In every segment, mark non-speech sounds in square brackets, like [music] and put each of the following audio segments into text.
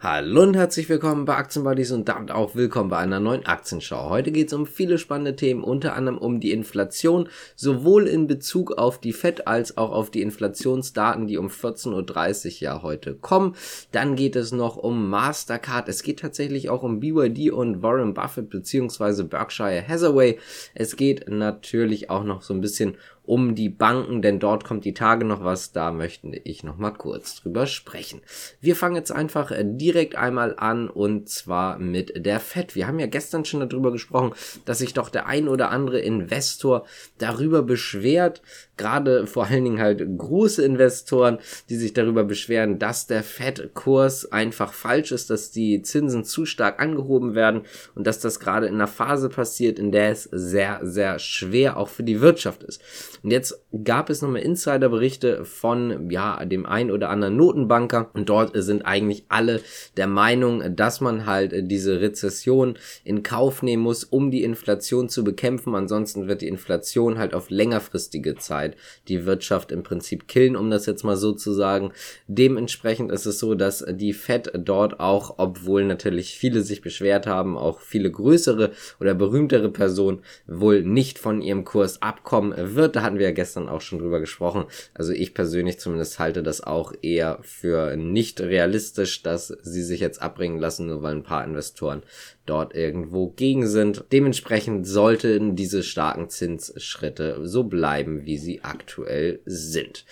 Hallo und herzlich willkommen bei Aktienbuddies und damit auch willkommen bei einer neuen Aktienschau. Heute geht es um viele spannende Themen, unter anderem um die Inflation, sowohl in Bezug auf die FED als auch auf die Inflationsdaten, die um 14.30 Uhr ja heute kommen. Dann geht es noch um Mastercard. Es geht tatsächlich auch um BYD und Warren Buffett beziehungsweise Berkshire Hathaway. Es geht natürlich auch noch so ein bisschen um die Banken, denn dort kommt die Tage noch was, da möchte ich noch mal kurz drüber sprechen. Wir fangen jetzt einfach äh, direkt einmal an und zwar mit der FED. Wir haben ja gestern schon darüber gesprochen, dass sich doch der ein oder andere Investor darüber beschwert, gerade vor allen Dingen halt große Investoren, die sich darüber beschweren, dass der FED-Kurs einfach falsch ist, dass die Zinsen zu stark angehoben werden und dass das gerade in einer Phase passiert, in der es sehr, sehr schwer auch für die Wirtschaft ist. Und jetzt gab es nochmal Insiderberichte von, ja, dem ein oder anderen Notenbanker und dort sind eigentlich alle der Meinung, dass man halt diese Rezession in Kauf nehmen muss, um die Inflation zu bekämpfen. Ansonsten wird die Inflation halt auf längerfristige Zeit die Wirtschaft im Prinzip killen, um das jetzt mal so zu sagen. Dementsprechend ist es so, dass die Fed dort auch, obwohl natürlich viele sich beschwert haben, auch viele größere oder berühmtere Personen wohl nicht von ihrem Kurs abkommen wird. Da hatten wir ja gestern auch schon drüber gesprochen. Also ich persönlich zumindest halte das auch eher für nicht realistisch, dass sie sich jetzt abbringen lassen, nur weil ein paar Investoren dort irgendwo gegen sind. Dementsprechend sollten diese starken Zinsschritte so bleiben, wie sie aktuell sind.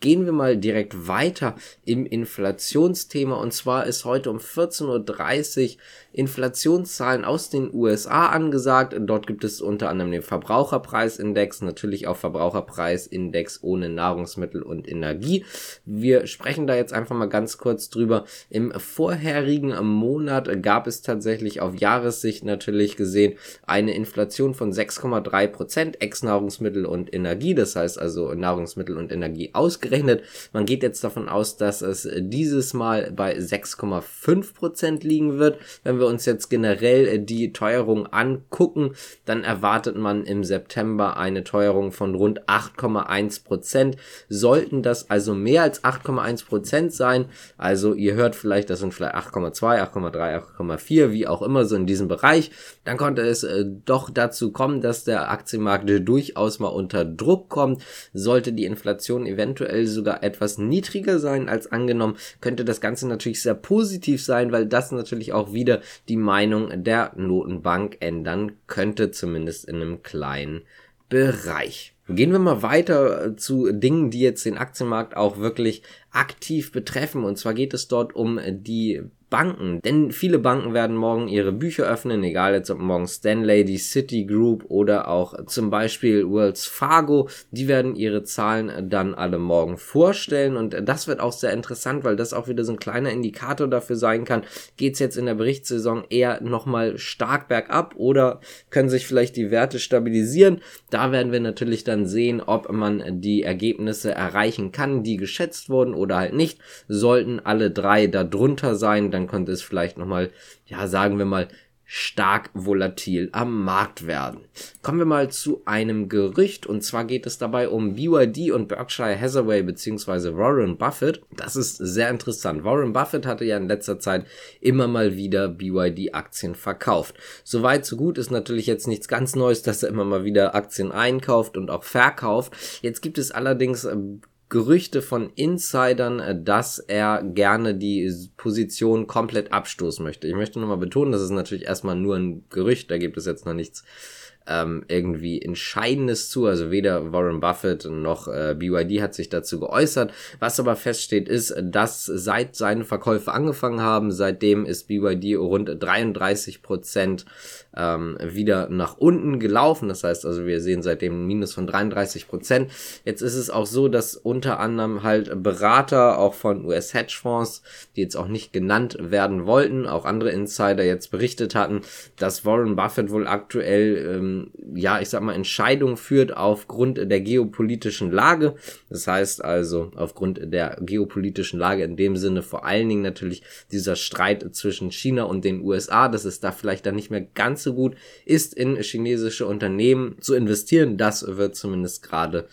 Gehen wir mal direkt weiter im Inflationsthema und zwar ist heute um 14.30 Uhr Inflationszahlen aus den USA angesagt. Dort gibt es unter anderem den Verbraucherpreisindex, natürlich auch Verbraucherpreisindex ohne Nahrungsmittel und Energie. Wir sprechen da jetzt einfach mal ganz kurz drüber. Im vorherigen Monat gab es tatsächlich auf Jahressicht natürlich gesehen eine Inflation von 6,3 Prozent ex Nahrungsmittel und Energie. Das heißt also Nahrungsmittel und Energie ausgerechnet. Man geht jetzt davon aus, dass es dieses Mal bei 6,5 Prozent liegen wird. Wenn wir uns jetzt generell äh, die Teuerung angucken, dann erwartet man im September eine Teuerung von rund 8,1 Prozent. Sollten das also mehr als 8,1 Prozent sein, also ihr hört vielleicht, das sind vielleicht 8,2, 8,3, 8,4, wie auch immer so in diesem Bereich, dann konnte es äh, doch dazu kommen, dass der Aktienmarkt durchaus mal unter Druck kommt. Sollte die Inflation eventuell sogar etwas niedriger sein als angenommen, könnte das Ganze natürlich sehr positiv sein, weil das natürlich auch wieder die Meinung der Notenbank ändern könnte, zumindest in einem kleinen Bereich. Gehen wir mal weiter zu Dingen, die jetzt den Aktienmarkt auch wirklich aktiv betreffen. Und zwar geht es dort um die Banken. Denn viele Banken werden morgen ihre Bücher öffnen, egal jetzt ob morgen Stanley, die Citigroup oder auch zum Beispiel Wells Fargo. Die werden ihre Zahlen dann alle morgen vorstellen und das wird auch sehr interessant, weil das auch wieder so ein kleiner Indikator dafür sein kann, geht es jetzt in der Berichtssaison eher nochmal stark bergab oder können sich vielleicht die Werte stabilisieren. Da werden wir natürlich dann sehen, ob man die Ergebnisse erreichen kann, die geschätzt wurden oder halt nicht. Sollten alle drei darunter sein, dann dann könnte es vielleicht nochmal, ja, sagen wir mal, stark volatil am Markt werden. Kommen wir mal zu einem Gerücht und zwar geht es dabei um BYD und Berkshire Hathaway beziehungsweise Warren Buffett. Das ist sehr interessant. Warren Buffett hatte ja in letzter Zeit immer mal wieder BYD Aktien verkauft. Soweit so gut ist natürlich jetzt nichts ganz Neues, dass er immer mal wieder Aktien einkauft und auch verkauft. Jetzt gibt es allerdings ähm, Gerüchte von Insidern, äh, dass er gerne die Position komplett abstoßen möchte. Ich möchte nochmal betonen, das ist natürlich erstmal nur ein Gerücht, da gibt es jetzt noch nichts ähm, irgendwie Entscheidendes zu. Also weder Warren Buffett noch äh, BYD hat sich dazu geäußert. Was aber feststeht, ist, dass seit seine Verkäufe angefangen haben, seitdem ist BYD rund 33 Prozent ähm, wieder nach unten gelaufen. Das heißt also, wir sehen seitdem ein Minus von 33 Prozent. Jetzt ist es auch so, dass unter anderem halt Berater auch von US-Hedgefonds, die jetzt auch nicht genannt werden wollten, auch andere Insider jetzt berichtet hatten, dass Warren Buffett wohl aktuell ähm, ja, ich sag mal, Entscheidung führt aufgrund der geopolitischen Lage. Das heißt also aufgrund der geopolitischen Lage in dem Sinne vor allen Dingen natürlich dieser Streit zwischen China und den USA, dass es da vielleicht dann nicht mehr ganz so gut ist, in chinesische Unternehmen zu investieren. Das wird zumindest gerade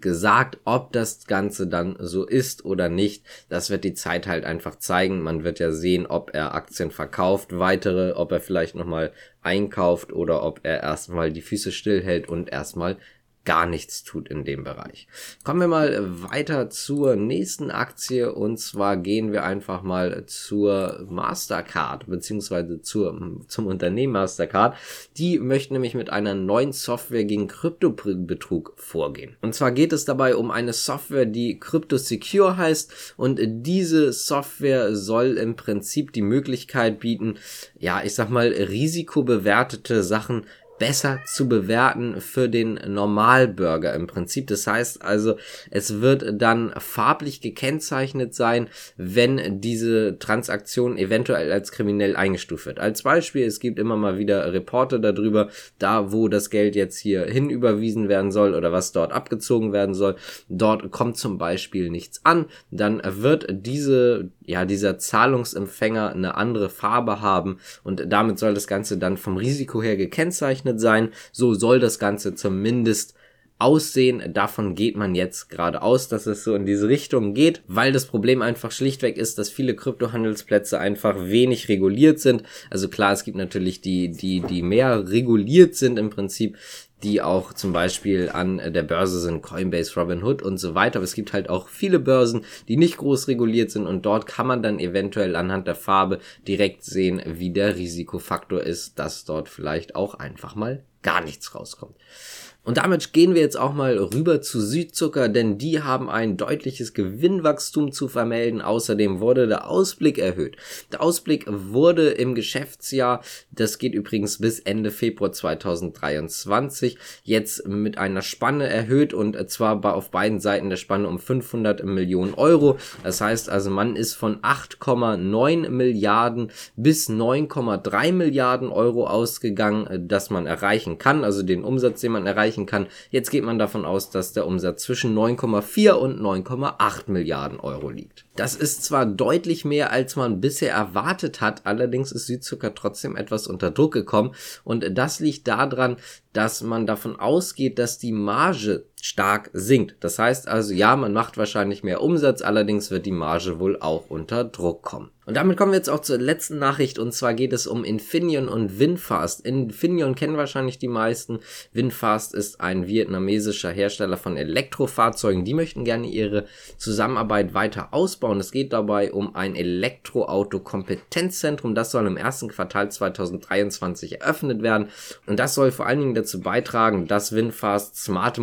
gesagt, ob das Ganze dann so ist oder nicht. Das wird die Zeit halt einfach zeigen. Man wird ja sehen, ob er Aktien verkauft, weitere, ob er vielleicht nochmal einkauft oder ob er erstmal die Füße stillhält und erstmal gar nichts tut in dem Bereich. Kommen wir mal weiter zur nächsten Aktie und zwar gehen wir einfach mal zur Mastercard beziehungsweise zur, zum Unternehmen Mastercard. Die möchten nämlich mit einer neuen Software gegen Kryptobetrug vorgehen. Und zwar geht es dabei um eine Software, die Crypto Secure heißt und diese Software soll im Prinzip die Möglichkeit bieten, ja, ich sag mal, risikobewertete Sachen besser zu bewerten für den Normalbürger im Prinzip. Das heißt also, es wird dann farblich gekennzeichnet sein, wenn diese Transaktion eventuell als kriminell eingestuft wird. Als Beispiel, es gibt immer mal wieder Reporte darüber, da wo das Geld jetzt hier hinüberwiesen werden soll oder was dort abgezogen werden soll. Dort kommt zum Beispiel nichts an. Dann wird diese, ja, dieser Zahlungsempfänger eine andere Farbe haben und damit soll das Ganze dann vom Risiko her gekennzeichnet berechnet sein. So soll das Ganze zumindest aussehen. Davon geht man jetzt gerade aus, dass es so in diese Richtung geht, weil das Problem einfach schlichtweg ist, dass viele Kryptohandelsplätze einfach wenig reguliert sind. Also klar, es gibt natürlich die, die, die mehr reguliert sind im Prinzip, die auch zum Beispiel an der Börse sind, Coinbase, Robinhood und so weiter. Aber es gibt halt auch viele Börsen, die nicht groß reguliert sind und dort kann man dann eventuell anhand der Farbe direkt sehen, wie der Risikofaktor ist, dass dort vielleicht auch einfach mal gar nichts rauskommt. Und damit gehen wir jetzt auch mal rüber zu Südzucker, denn die haben ein deutliches Gewinnwachstum zu vermelden. Außerdem wurde der Ausblick erhöht. Der Ausblick wurde im Geschäftsjahr, das geht übrigens bis Ende Februar 2023, jetzt mit einer Spanne erhöht und zwar auf beiden Seiten der Spanne um 500 Millionen Euro. Das heißt also, man ist von 8,9 Milliarden bis 9,3 Milliarden Euro ausgegangen, dass man erreichen kann, also den Umsatz, den man erreichen erreichen kann. Jetzt geht man davon aus, dass der Umsatz zwischen 9,4 und 9,8 Milliarden Euro liegt. Das ist zwar deutlich mehr, als man bisher erwartet hat, allerdings ist Südzucker trotzdem etwas unter Druck gekommen und das liegt daran, dass man davon ausgeht, dass die Marge stark sinkt. Das heißt also, ja, man macht wahrscheinlich mehr Umsatz, allerdings wird die Marge wohl auch unter Druck kommen. Und damit kommen wir jetzt auch zur letzten Nachricht und zwar geht es um Infineon und Winfast. Infineon kennen wahrscheinlich die meisten. Winfast ist ein vietnamesischer Hersteller von Elektrofahrzeugen. Die möchten gerne ihre Zusammenarbeit weiter ausbauen. Es geht dabei um ein Elektroauto-Kompetenzzentrum. Das soll im ersten Quartal 2023 eröffnet werden und das soll vor allen Dingen dazu beitragen, dass Winfast smarte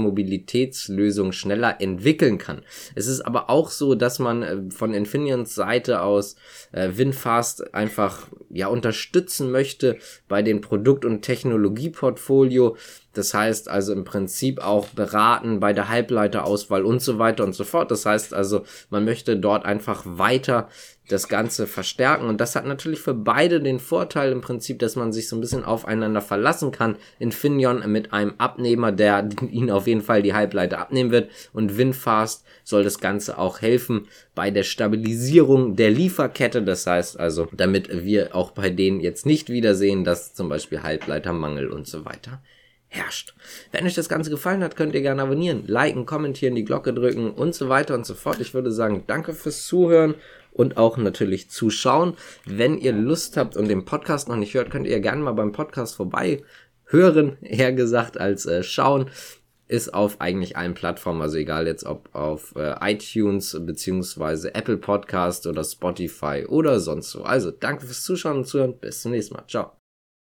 Mobilitätslösungen schneller entwickeln kann. Es ist aber auch so, dass man äh, von Infineons Seite aus äh, Winfast einfach ja unterstützen möchte bei dem Produkt- und Technologieportfolio. Das heißt also im Prinzip auch beraten bei der Halbleiterauswahl und so weiter und so fort. Das heißt also, man möchte dort einfach weiter das Ganze verstärken. Und das hat natürlich für beide den Vorteil im Prinzip, dass man sich so ein bisschen aufeinander verlassen kann. Infineon mit einem Abnehmer, der [laughs] ihnen auf jeden Fall die Halbleiter abnehmen wird. Und Winfast soll das Ganze auch helfen bei der Stabilisierung der Lieferkette. Das heißt also, damit wir auch bei denen jetzt nicht wiedersehen, dass zum Beispiel Halbleitermangel und so weiter herrscht. Wenn euch das Ganze gefallen hat, könnt ihr gerne abonnieren, liken, kommentieren, die Glocke drücken und so weiter und so fort. Ich würde sagen, danke fürs Zuhören und auch natürlich zuschauen. Wenn ihr Lust habt und den Podcast noch nicht hört, könnt ihr gerne mal beim Podcast vorbei hören, eher gesagt als äh, schauen. Ist auf eigentlich allen Plattformen, also egal jetzt ob auf äh, iTunes beziehungsweise Apple Podcast oder Spotify oder sonst so. Also danke fürs Zuschauen und Zuhören. Bis zum nächsten Mal. Ciao.